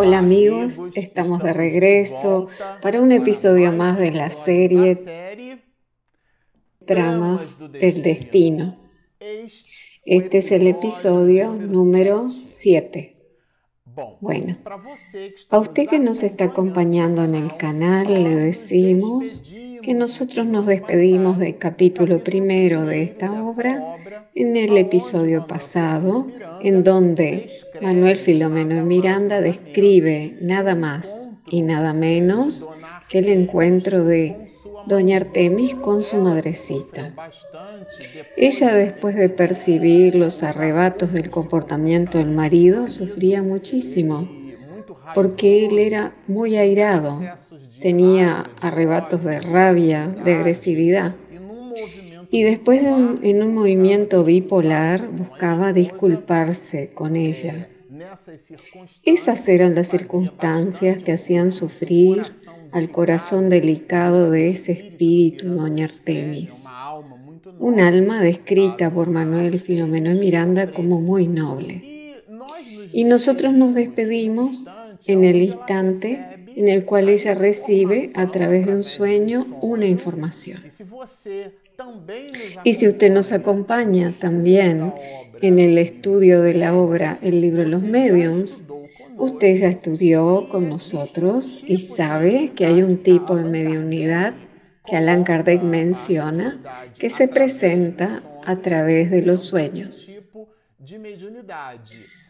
Hola amigos, estamos de regreso para un episodio más de la serie Tramas del Destino. Este es el episodio número 7. Bueno, a usted que nos está acompañando en el canal le decimos que nosotros nos despedimos del capítulo primero de esta obra en el episodio pasado, en donde Manuel Filomeno Miranda describe nada más y nada menos que el encuentro de Doña Artemis con su madrecita. Ella, después de percibir los arrebatos del comportamiento del marido, sufría muchísimo, porque él era muy airado, tenía arrebatos de rabia, de agresividad. Y después de en un movimiento bipolar buscaba disculparse con ella. Esas eran las circunstancias que hacían sufrir al corazón delicado de ese espíritu, doña Artemis. Un alma descrita por Manuel Filomeno de Miranda como muy noble. Y nosotros nos despedimos en el instante en el cual ella recibe a través de un sueño una información. Y si usted nos acompaña también en el estudio de la obra El libro de los mediums, usted ya estudió con nosotros y sabe que hay un tipo de mediunidad que Allan Kardec menciona que se presenta a través de los sueños.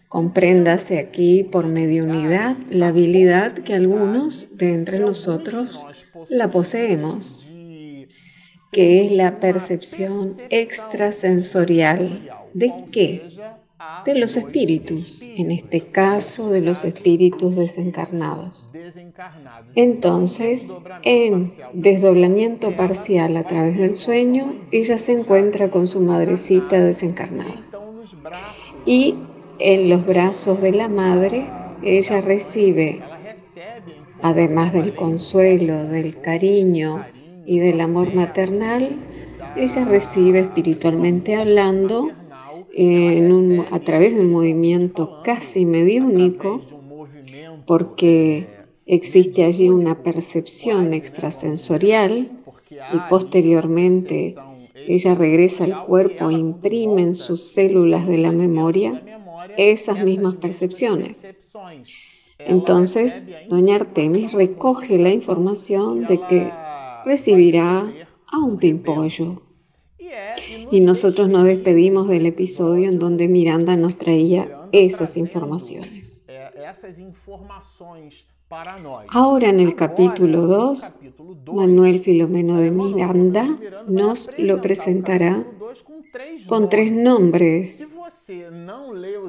Compréndase aquí por mediunidad la habilidad que algunos de entre nosotros la poseemos, que es la percepción extrasensorial. ¿De qué? De los espíritus, en este caso de los espíritus desencarnados. Entonces, en desdoblamiento parcial a través del sueño, ella se encuentra con su madrecita desencarnada. Y en los brazos de la madre, ella recibe, además del consuelo, del cariño y del amor maternal, ella recibe espiritualmente hablando a través de un movimiento casi mediúnico, porque existe allí una percepción extrasensorial y posteriormente ella regresa al cuerpo e imprime en sus células de la memoria esas mismas percepciones. Entonces, doña Artemis recoge la información de que recibirá a un pimpollo. Y nosotros nos despedimos del episodio en donde Miranda nos traía esas informaciones. Ahora en el capítulo 2, Manuel Filomeno de Miranda nos lo presentará con tres nombres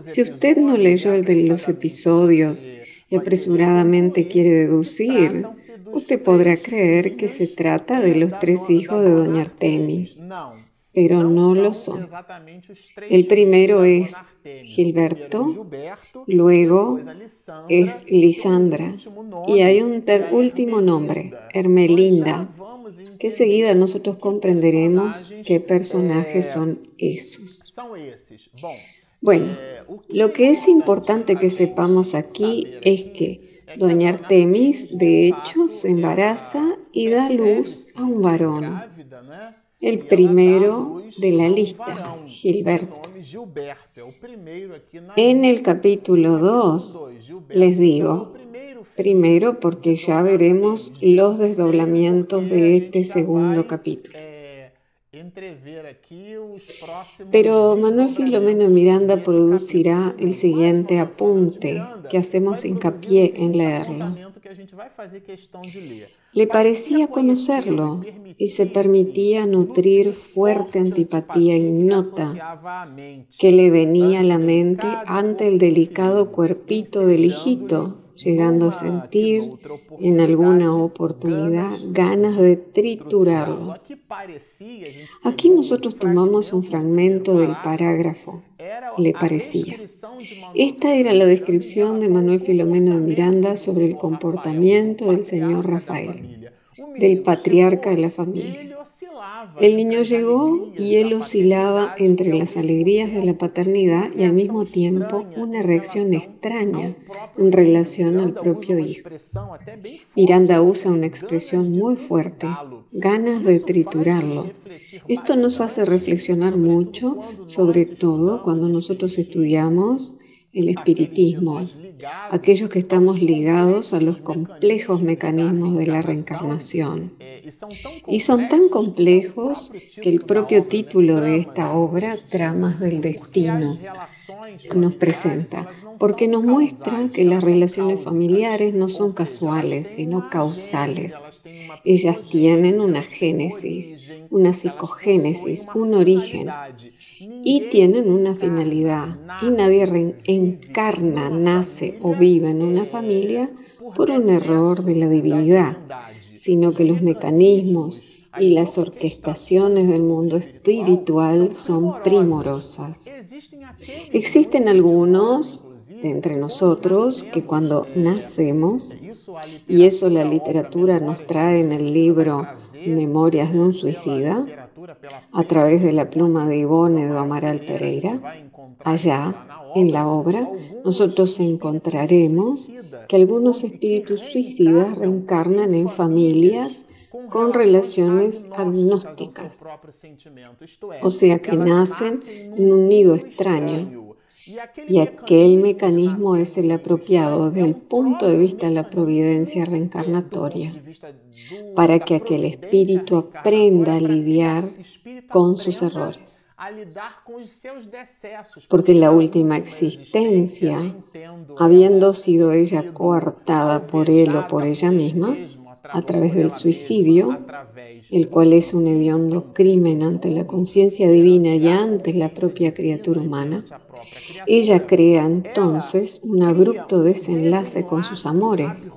si usted no leyó el de los episodios y apresuradamente quiere deducir, usted podrá creer que se trata de los tres hijos de doña Artemis, pero no lo son. El primero es Gilberto, luego es Lisandra y hay un último nombre, Hermelinda, que seguida nosotros comprenderemos qué personajes son esos. Bueno, lo que es importante que sepamos aquí es que Doña Artemis, de hecho, se embaraza y da luz a un varón, el primero de la lista, Gilberto. En el capítulo 2, les digo, primero porque ya veremos los desdoblamientos de este segundo capítulo. Pero Manuel Filomeno Miranda producirá el siguiente apunte que hacemos hincapié en leerlo. Le parecía conocerlo y se permitía nutrir fuerte antipatía ignota que le venía a la mente ante el delicado cuerpito del hijito llegando a sentir en alguna oportunidad ganas de triturarlo. Aquí nosotros tomamos un fragmento del parágrafo. Le parecía. Esta era la descripción de Manuel Filomeno de Miranda sobre el comportamiento del señor Rafael, del patriarca de la familia. El niño llegó y él oscilaba entre las alegrías de la paternidad y al mismo tiempo una reacción extraña en relación al propio hijo. Miranda usa una expresión muy fuerte, ganas de triturarlo. Esto nos hace reflexionar mucho, sobre todo cuando nosotros estudiamos el espiritismo, aquellos que estamos ligados a los complejos mecanismos de la reencarnación. Y son tan complejos que el propio título de esta obra, Tramas del Destino, nos presenta, porque nos muestra que las relaciones familiares no son casuales, sino causales. Ellas tienen una génesis, una psicogénesis, un origen y tienen una finalidad. Y nadie encarna, nace o vive en una familia por un error de la divinidad, sino que los mecanismos y las orquestaciones del mundo espiritual son primorosas. Existen algunos de entre nosotros que cuando nacemos, y eso la literatura nos trae en el libro Memorias de un suicida, a través de la pluma de Ivone de Amaral Pereira, allá en la obra, nosotros encontraremos que algunos espíritus suicidas reencarnan en familias con relaciones agnósticas, o sea que nacen en un nido extraño y aquel mecanismo es el apropiado desde el punto de vista de la providencia reencarnatoria, para que aquel espíritu aprenda a lidiar con sus errores. Porque la última existencia, habiendo sido ella coartada por él o por ella misma, a través del suicidio, el cual es un hediondo crimen ante la conciencia divina y ante la propia criatura humana, ella crea entonces un abrupto desenlace con sus amores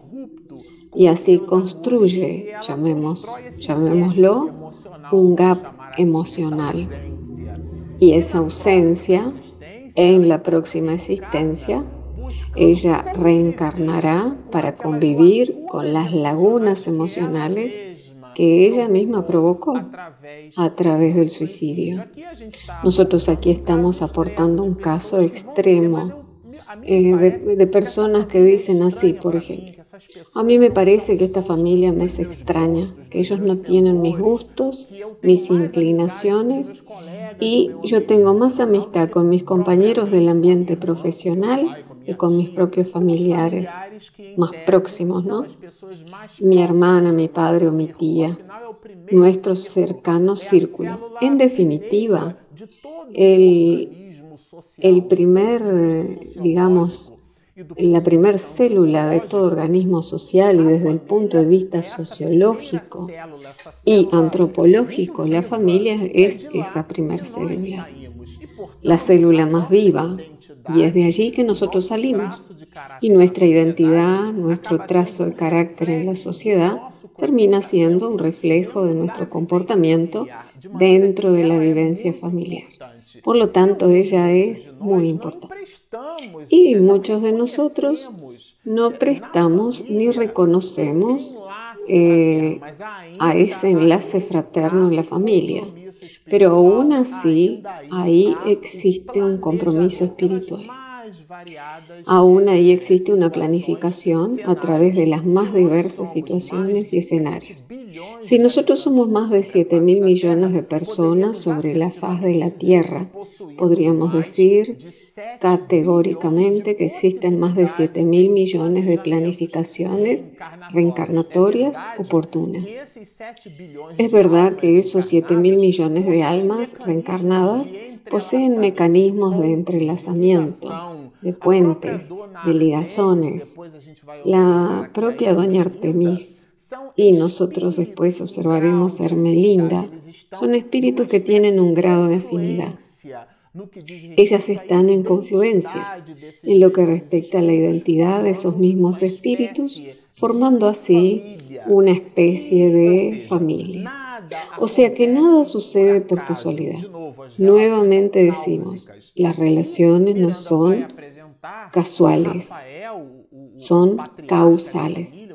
y así construye, llamémoslo, un gap emocional. Y esa ausencia en la próxima existencia ella reencarnará para convivir con las lagunas emocionales que ella misma provocó a través del suicidio. Nosotros aquí estamos aportando un caso extremo eh, de, de, personas que dicen así, por ejemplo. A mí me parece que esta familia me es extraña, que ellos no tienen mis gustos, mis inclinaciones y yo tengo más amistad con mis compañeros del ambiente profesional y con mis propios familiares más próximos, ¿no? Mi hermana, mi padre o mi tía, nuestro cercano círculo. En definitiva, el, primer, digamos, la primera célula de todo organismo social y desde el punto de vista sociológico y antropológico, la familia es esa primera célula, la célula más viva, y es de allí que nosotros salimos. Y nuestra identidad, nuestro trazo de carácter en la sociedad, termina siendo un reflejo de nuestro comportamiento dentro de la vivencia familiar. Por lo tanto, ella es muy importante. Y muchos de nosotros no prestamos ni reconocemos eh, a ese enlace fraterno en la familia. Pero aún así, ahí existe un compromiso espiritual. Aún ahí existe una planificación a través de las más diversas situaciones y escenarios. Si nosotros somos más de 7 mil millones de personas sobre la faz de la Tierra, podríamos decir categóricamente que existen más de 7 mil millones de planificaciones reencarnatorias oportunas. Es verdad que esos 7 mil millones de almas reencarnadas poseen mecanismos de entrelazamiento, de puentes, de ligazones. La propia doña Artemis y nosotros después observaremos Hermelinda son espíritus que tienen un grado de afinidad. Ellas están en confluencia en lo que respecta a la identidad de esos mismos espíritus, formando así una especie de familia. O sea que nada sucede por casualidad. Nuevamente decimos, las relaciones no son casuales, son causales.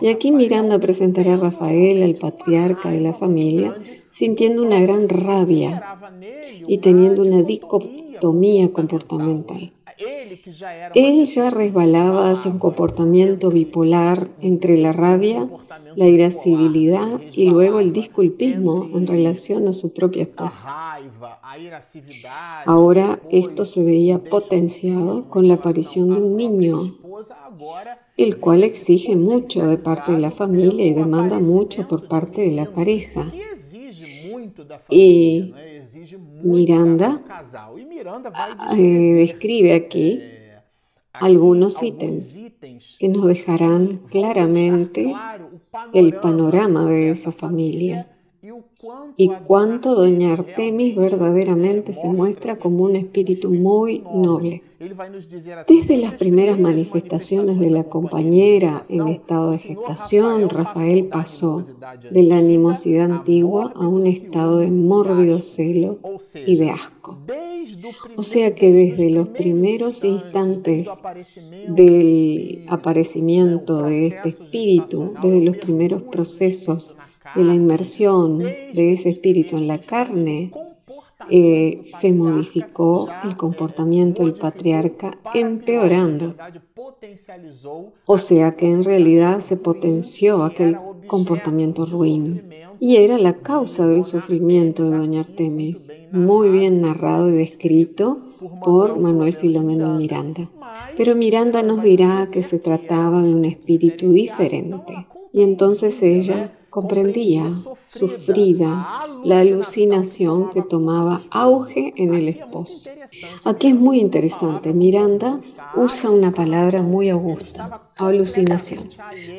Y aquí Miranda presentará a Rafael, el patriarca de la familia, sintiendo una gran rabia y teniendo una dicotomía comportamental. Él ya resbalaba hacia un comportamiento bipolar entre la rabia, la irascibilidad y luego el disculpismo en relación a su propia esposa. Ahora esto se veía potenciado con la aparición de un niño, el cual exige mucho de parte de la familia y demanda mucho por parte de la pareja. Y Miranda eh, describe aquí algunos ítems que nos dejarán claramente el panorama de esa familia y cuánto doña Artemis verdaderamente se muestra como un espíritu muy noble. Desde las primeras manifestaciones de la compañera en estado de gestación, Rafael pasó de la animosidad antigua a un estado de mórbido celo y de asco. O sea que desde los primeros instantes del aparecimiento de este espíritu, desde los primeros procesos de la inmersión de ese espíritu en la carne, eh, se modificó el comportamiento del patriarca empeorando. O sea que en realidad se potenció aquel comportamiento ruin y era la causa del sufrimiento de doña Artemis, muy bien narrado y descrito por Manuel Filomeno Miranda. Pero Miranda nos dirá que se trataba de un espíritu diferente y entonces ella comprendía, sufrida, la alucinación que tomaba auge en el esposo. Aquí es muy interesante, Miranda usa una palabra muy augusta, alucinación,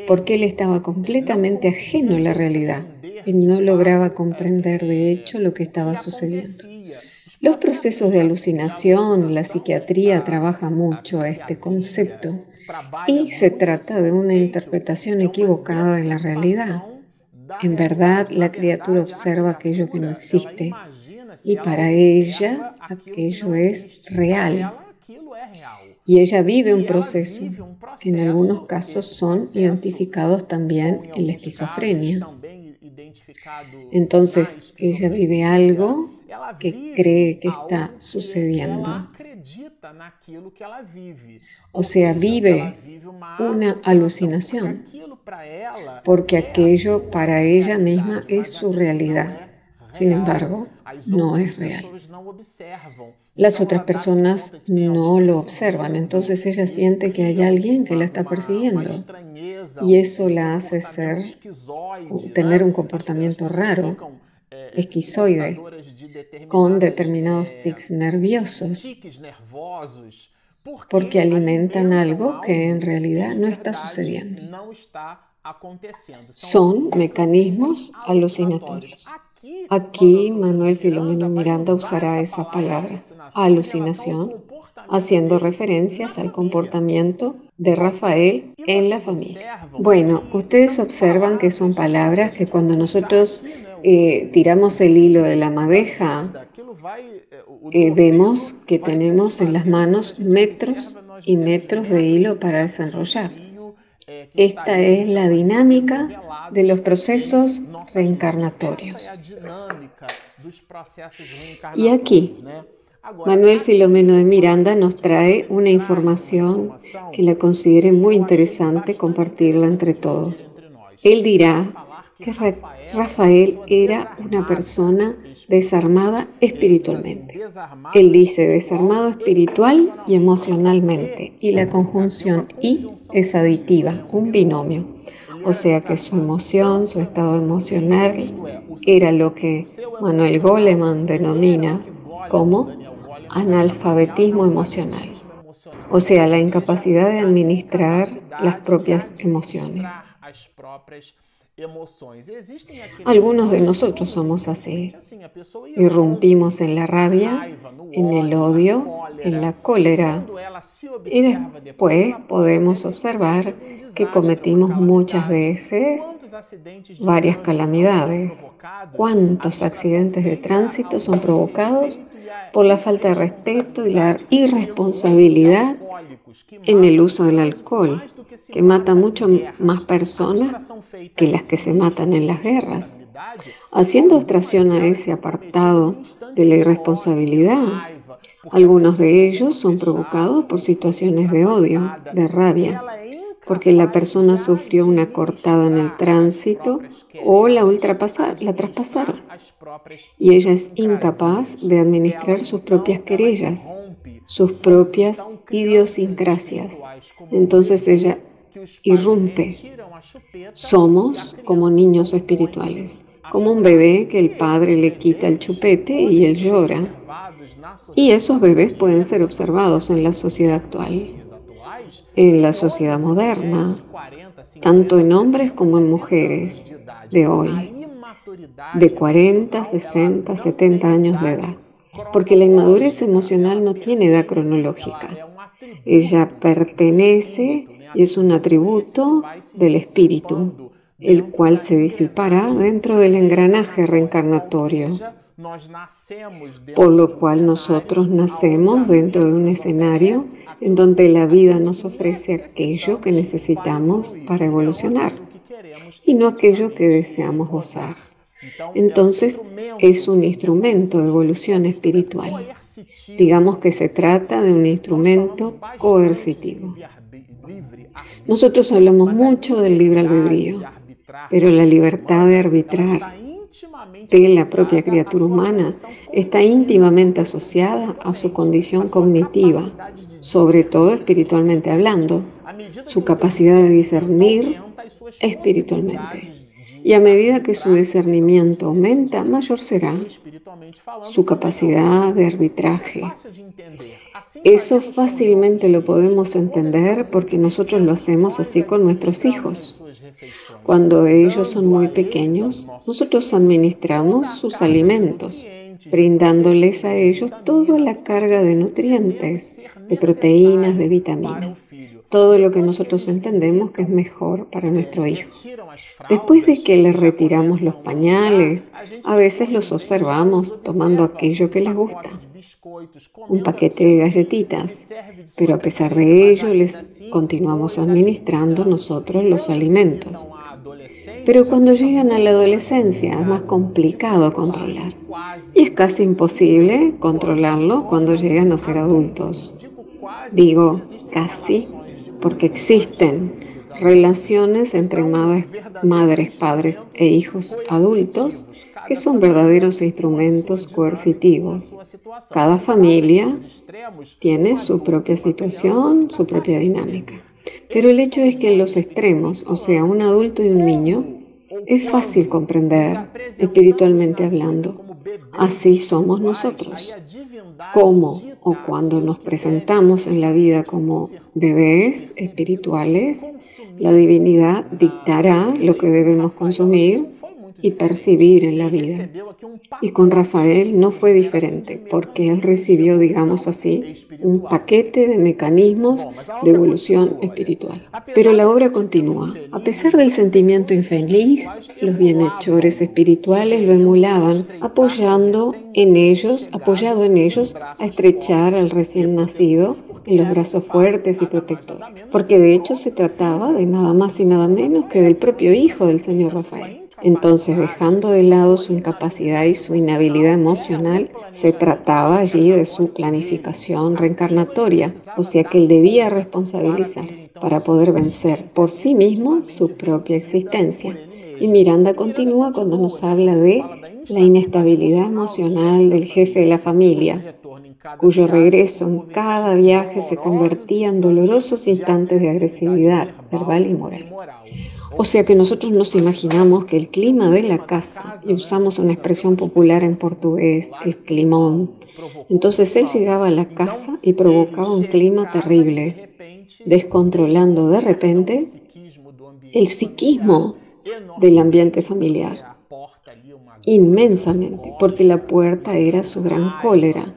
porque él estaba completamente ajeno a la realidad y no lograba comprender de hecho lo que estaba sucediendo. Los procesos de alucinación, la psiquiatría trabaja mucho a este concepto y se trata de una interpretación equivocada de la realidad en verdad, la criatura observa aquello que no existe y para ella aquello es real. Y ella vive un proceso que en algunos casos son identificados también en la esquizofrenia. Entonces, ella vive algo que cree que está sucediendo. O sea, vive. Una alucinación porque aquello para ella misma es su realidad. Sin embargo, no es real. Las otras personas no lo observan, entonces ella siente que hay alguien que la está persiguiendo. y eso la hace ser, tener un comportamiento raro, esquizoide, con determinados tics nerviosos porque alimentan algo que en realidad no está sucediendo. Son mecanismos alucinatorios. Aquí Manuel Filomeno Miranda usará esa palabra, alucinación, haciendo referencias al comportamiento de Rafael en la familia. Bueno, ustedes observan que son palabras que cuando nosotros eh, tiramos el hilo de la madeja, eh, vemos que tenemos en las manos metros y metros de hilo para desenrollar. Esta es la dinámica de los procesos reencarnatorios. Y aquí, Manuel Filomeno de Miranda nos trae una información que la considere muy interesante compartirla entre todos. Él dirá que Rafael era una persona desarmada espiritualmente. Él dice desarmado espiritual y emocionalmente, y la conjunción y es aditiva, un binomio. O sea que su emoción, su estado emocional, era lo que Manuel Goleman denomina como analfabetismo emocional. O sea, la incapacidad de administrar las propias emociones. Algunos de nosotros somos así. Irrumpimos en la rabia, en el odio, en la cólera. Y después podemos observar que cometimos muchas veces varias calamidades. ¿Cuántos accidentes de tránsito son provocados por la falta de respeto y la irresponsabilidad en el uso del alcohol? que mata mucho más personas que las que se matan en las guerras, haciendo abstracción a ese apartado de la irresponsabilidad. Algunos de ellos son provocados por situaciones de odio, de rabia, porque la persona sufrió una cortada en el tránsito o la, la traspasaron. Y ella es incapaz de administrar sus propias querellas, sus propias idiosincrasias. Entonces ella irrumpe. Somos como niños espirituales, como un bebé que el padre le quita el chupete y él llora. Y esos bebés pueden ser observados en la sociedad actual, en la sociedad moderna, tanto en hombres como en mujeres de hoy, de 40, 60, 70 años de edad. Porque la inmadurez emocional no tiene edad cronológica. Ella pertenece y es un atributo del espíritu, el cual se disipará dentro del engranaje reencarnatorio. Por lo cual nosotros nacemos dentro de un escenario en donde la vida nos ofrece aquello que necesitamos para evolucionar y no aquello que deseamos gozar. Entonces es un instrumento de evolución espiritual. Digamos que se trata de un instrumento coercitivo. Nosotros hablamos mucho del libre albedrío, pero la libertad de arbitrar de la propia criatura humana está íntimamente asociada a su condición cognitiva, sobre todo espiritualmente hablando, su capacidad de discernir espiritualmente. Y a medida que su discernimiento aumenta, mayor será su capacidad de arbitraje. Eso fácilmente lo podemos entender porque nosotros lo hacemos así con nuestros hijos. Cuando ellos son muy pequeños, nosotros administramos sus alimentos, brindándoles a ellos toda la carga de nutrientes, de proteínas, de vitaminas todo lo que nosotros entendemos que es mejor para nuestro hijo. Después de que les retiramos los pañales, a veces los observamos tomando aquello que les gusta, un paquete de galletitas, pero a pesar de ello les continuamos administrando nosotros los alimentos. Pero cuando llegan a la adolescencia es más complicado controlar y es casi imposible controlarlo cuando llegan a ser adultos. Digo, casi porque existen relaciones entre madres, padres e hijos adultos que son verdaderos instrumentos coercitivos. Cada familia tiene su propia situación, su propia dinámica. Pero el hecho es que en los extremos, o sea, un adulto y un niño, es fácil comprender, espiritualmente hablando. Así somos nosotros. ¿Cómo o cuando nos presentamos en la vida como bebés espirituales, la divinidad dictará lo que debemos consumir y percibir en la vida. Y con Rafael no fue diferente, porque él recibió, digamos así, un paquete de mecanismos de evolución espiritual. Pero la obra continúa. A pesar del sentimiento infeliz, los bienhechores espirituales lo emulaban, apoyando en ellos, apoyado en ellos, a estrechar al recién nacido en los brazos fuertes y protectores, porque de hecho se trataba de nada más y nada menos que del propio hijo del señor Rafael. Entonces, dejando de lado su incapacidad y su inhabilidad emocional, se trataba allí de su planificación reencarnatoria, o sea que él debía responsabilizarse para poder vencer por sí mismo su propia existencia. Y Miranda continúa cuando nos habla de la inestabilidad emocional del jefe de la familia, cuyo regreso en cada viaje se convertía en dolorosos instantes de agresividad verbal y moral. O sea que nosotros nos imaginamos que el clima de la casa, y usamos una expresión popular en portugués, el climón, entonces él llegaba a la casa y provocaba un clima terrible, descontrolando de repente el psiquismo del ambiente familiar, inmensamente, porque la puerta era su gran cólera,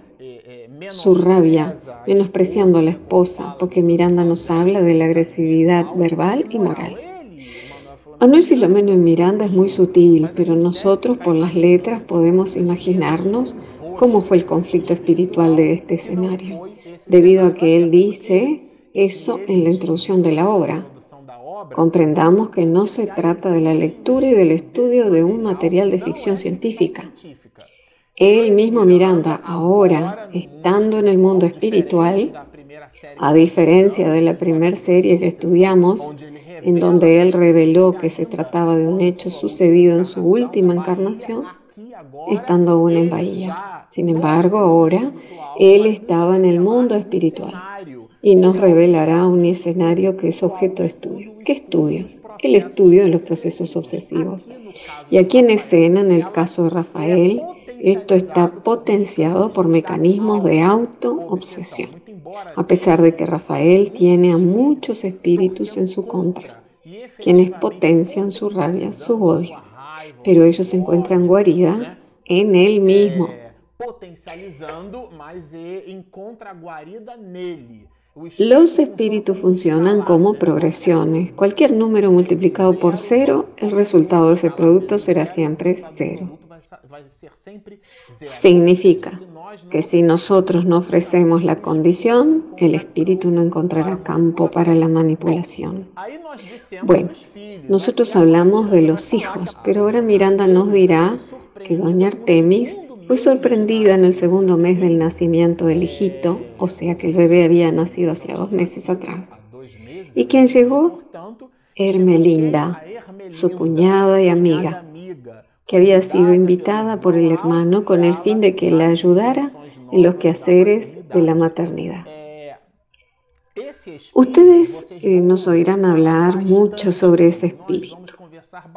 su rabia, menospreciando a la esposa, porque Miranda nos habla de la agresividad verbal y moral. Manuel Filomeno en Miranda es muy sutil, pero nosotros por las letras podemos imaginarnos cómo fue el conflicto espiritual de este escenario, debido a que él dice eso en la introducción de la obra. comprendamos que no se trata de la lectura y del estudio de un material de ficción científica. Él mismo Miranda, ahora, estando en el mundo espiritual, a diferencia de la primera serie que estudiamos, en donde él reveló que se trataba de un hecho sucedido en su última encarnación, estando aún en Bahía. Sin embargo, ahora él estaba en el mundo espiritual y nos revelará un escenario que es objeto de estudio. ¿Qué estudio? El estudio de los procesos obsesivos. Y aquí en escena, en el caso de Rafael, esto está potenciado por mecanismos de auto-obsesión, a pesar de que Rafael tiene a muchos espíritus en su contra, quienes potencian su rabia, su odio, pero ellos se encuentran guarida en él mismo. Los espíritus funcionan como progresiones. Cualquier número multiplicado por cero, el resultado de ese producto será siempre cero. Significa que si nosotros no ofrecemos la condición, el espíritu no encontrará campo para la manipulación. Bueno, nosotros hablamos de los hijos, pero ahora Miranda nos dirá que doña Artemis fue sorprendida en el segundo mes del nacimiento del hijito, o sea que el bebé había nacido hacía dos meses atrás. ¿Y quién llegó? Hermelinda, su cuñada y amiga, que había sido invitada por el hermano con el fin de que la ayudara en los quehaceres de la maternidad. Ustedes eh, nos oirán hablar mucho sobre ese espíritu.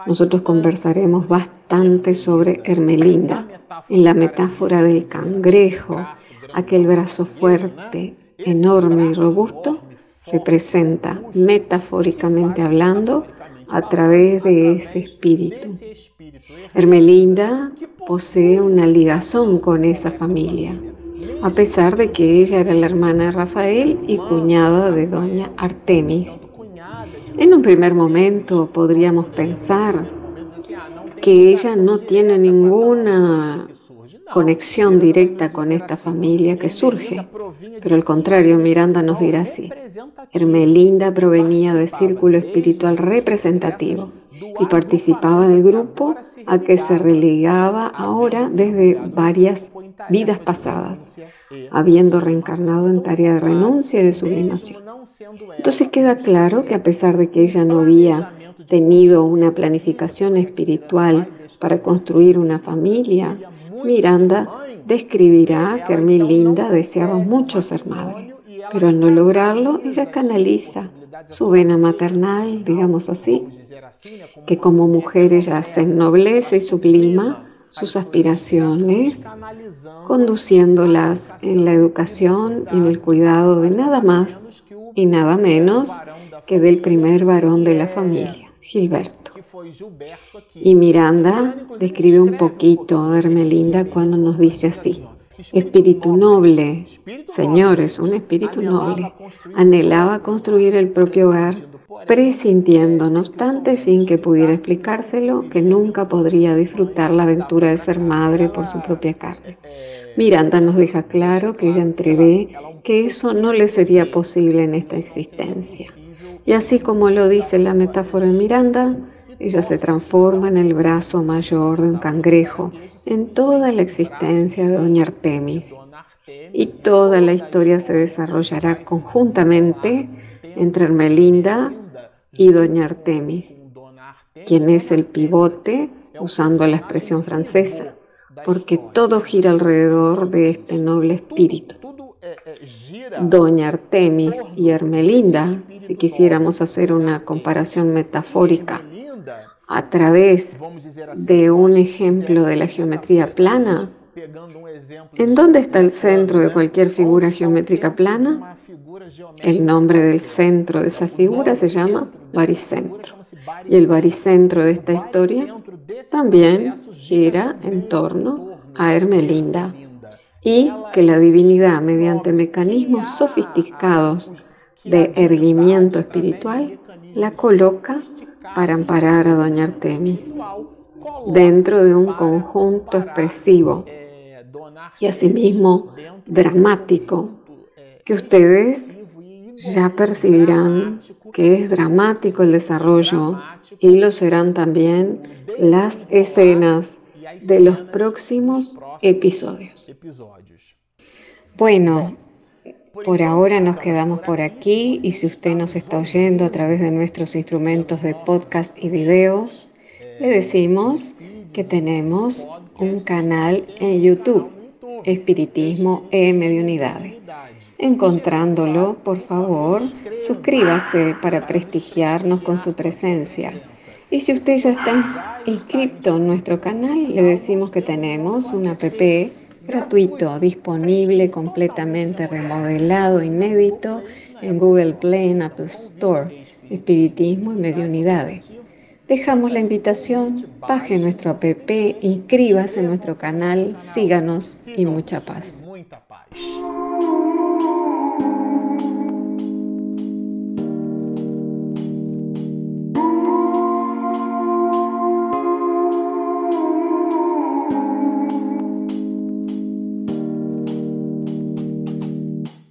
Nosotros conversaremos bastante sobre Hermelinda, en la metáfora del cangrejo, aquel brazo fuerte, enorme y robusto, se presenta metafóricamente hablando a través de ese espíritu. Hermelinda posee una ligazón con esa familia, a pesar de que ella era la hermana de Rafael y cuñada de doña Artemis. En un primer momento podríamos pensar que ella no tiene ninguna conexión directa con esta familia que surge, pero al contrario, Miranda nos dirá así. Hermelinda provenía del círculo espiritual representativo y participaba del grupo a que se relegaba ahora desde varias vidas pasadas, habiendo reencarnado en tarea de renuncia y de sublimación. Entonces queda claro que a pesar de que ella no había tenido una planificación espiritual para construir una familia, Miranda describirá que Hermelinda deseaba mucho ser madre, pero al no lograrlo, ella canaliza su vena maternal, digamos así, que como mujer ella se ennoblece y sublima sus aspiraciones, conduciéndolas en la educación y en el cuidado de nada más y nada menos que del primer varón de la familia, Gilberto. Y Miranda describe un poquito de Hermelinda cuando nos dice así. Espíritu noble, señores, un espíritu noble, anhelaba construir el propio hogar, presintiendo, no obstante, sin que pudiera explicárselo, que nunca podría disfrutar la aventura de ser madre por su propia carne. Miranda nos deja claro que ella entrevé que eso no le sería posible en esta existencia. Y así como lo dice la metáfora de Miranda, ella se transforma en el brazo mayor de un cangrejo en toda la existencia de Doña Artemis. Y toda la historia se desarrollará conjuntamente entre Hermelinda y Doña Artemis, quien es el pivote, usando la expresión francesa, porque todo gira alrededor de este noble espíritu. Doña Artemis y Hermelinda, si quisiéramos hacer una comparación metafórica a través de un ejemplo de la geometría plana, ¿en dónde está el centro de cualquier figura geométrica plana? El nombre del centro de esa figura se llama baricentro. Y el baricentro de esta historia también gira en torno a Hermelinda. Y que la divinidad, mediante mecanismos sofisticados de erguimiento espiritual, la coloca para amparar a Doña Artemis dentro de un conjunto expresivo y asimismo dramático que ustedes ya percibirán que es dramático el desarrollo y lo serán también las escenas de los próximos episodios. Bueno, por ahora nos quedamos por aquí y si usted nos está oyendo a través de nuestros instrumentos de podcast y videos, le decimos que tenemos un canal en YouTube, Espiritismo e Mediunidad. Encontrándolo, por favor, suscríbase para prestigiarnos con su presencia. Y si usted ya está inscrito en nuestro canal, le decimos que tenemos un app gratuito, disponible, completamente remodelado, inédito en Google Play en Apple Store, Espiritismo y Mediunidades. Dejamos la invitación, baje nuestro app, inscríbase en nuestro canal, síganos y mucha paz.